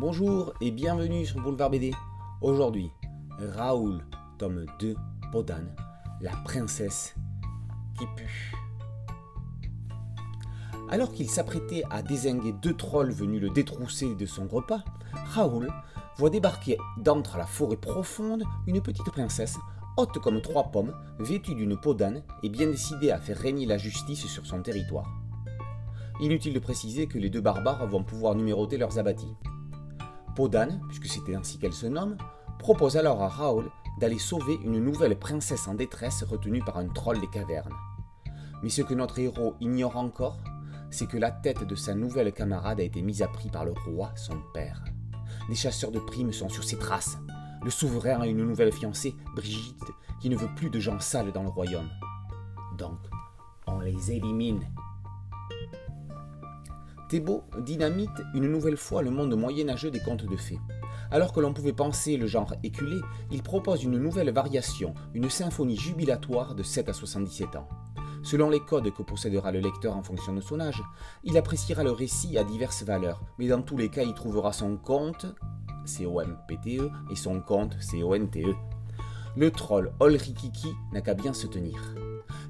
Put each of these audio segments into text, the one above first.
Bonjour et bienvenue sur Boulevard BD. Aujourd'hui, Raoul, tome 2, Podan, la princesse qui pue. Alors qu'il s'apprêtait à désinguer deux trolls venus le détrousser de son repas, Raoul voit débarquer d'entre la forêt profonde une petite princesse, haute comme trois pommes, vêtue d'une peau d'âne et bien décidée à faire régner la justice sur son territoire. Inutile de préciser que les deux barbares vont pouvoir numéroter leurs abattis. Podane, puisque c'était ainsi qu'elle se nomme, propose alors à Raoul d'aller sauver une nouvelle princesse en détresse retenue par un troll des cavernes. Mais ce que notre héros ignore encore, c'est que la tête de sa nouvelle camarade a été mise à prix par le roi, son père. Les chasseurs de primes sont sur ses traces. Le souverain a une nouvelle fiancée, Brigitte, qui ne veut plus de gens sales dans le royaume. Donc, on les élimine. Thébault dynamite une nouvelle fois le monde moyenâgeux des contes de fées. Alors que l'on pouvait penser le genre éculé, il propose une nouvelle variation, une symphonie jubilatoire de 7 à 77 ans. Selon les codes que possédera le lecteur en fonction de son âge, il appréciera le récit à diverses valeurs, mais dans tous les cas, il trouvera son compte, C-O-M-P-T-E, et son compte, C-O-N-T-E. Le troll Olrikiki n'a qu'à bien se tenir.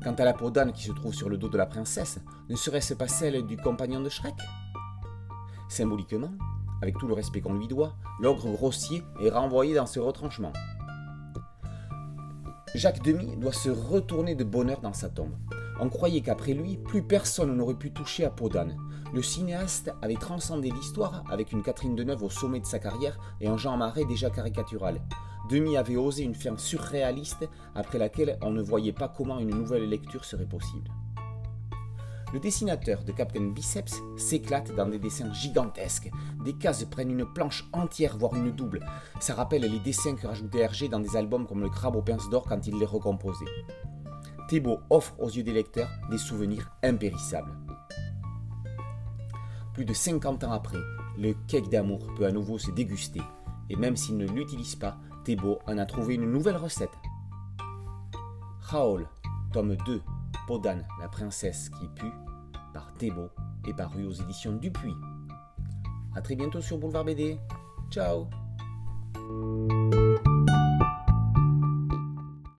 Quant à la peau d'âne qui se trouve sur le dos de la princesse, ne serait-ce pas celle du compagnon de Shrek? Symboliquement, avec tout le respect qu'on lui doit, l'ogre grossier est renvoyé dans ce retranchement. Jacques Demy doit se retourner de bonheur dans sa tombe. On croyait qu'après lui, plus personne n'aurait pu toucher à peau d'âne. Le cinéaste avait transcendé l'histoire avec une Catherine Deneuve au sommet de sa carrière et un Jean Marais déjà caricatural. Demi avait osé une ferme surréaliste après laquelle on ne voyait pas comment une nouvelle lecture serait possible. Le dessinateur de Captain Biceps s'éclate dans des dessins gigantesques. Des cases prennent une planche entière, voire une double. Ça rappelle les dessins que rajoutait Hergé dans des albums comme Le Crabe aux pinces d'or quand il les recomposait. Thébault offre aux yeux des lecteurs des souvenirs impérissables. Plus de 50 ans après, le cake d'amour peut à nouveau se déguster. Et même s'il ne l'utilise pas, Thébault en a trouvé une nouvelle recette. Raoul, tome 2, Podane, la princesse qui pue, par Thébault et paru aux éditions Dupuis. A très bientôt sur Boulevard BD. Ciao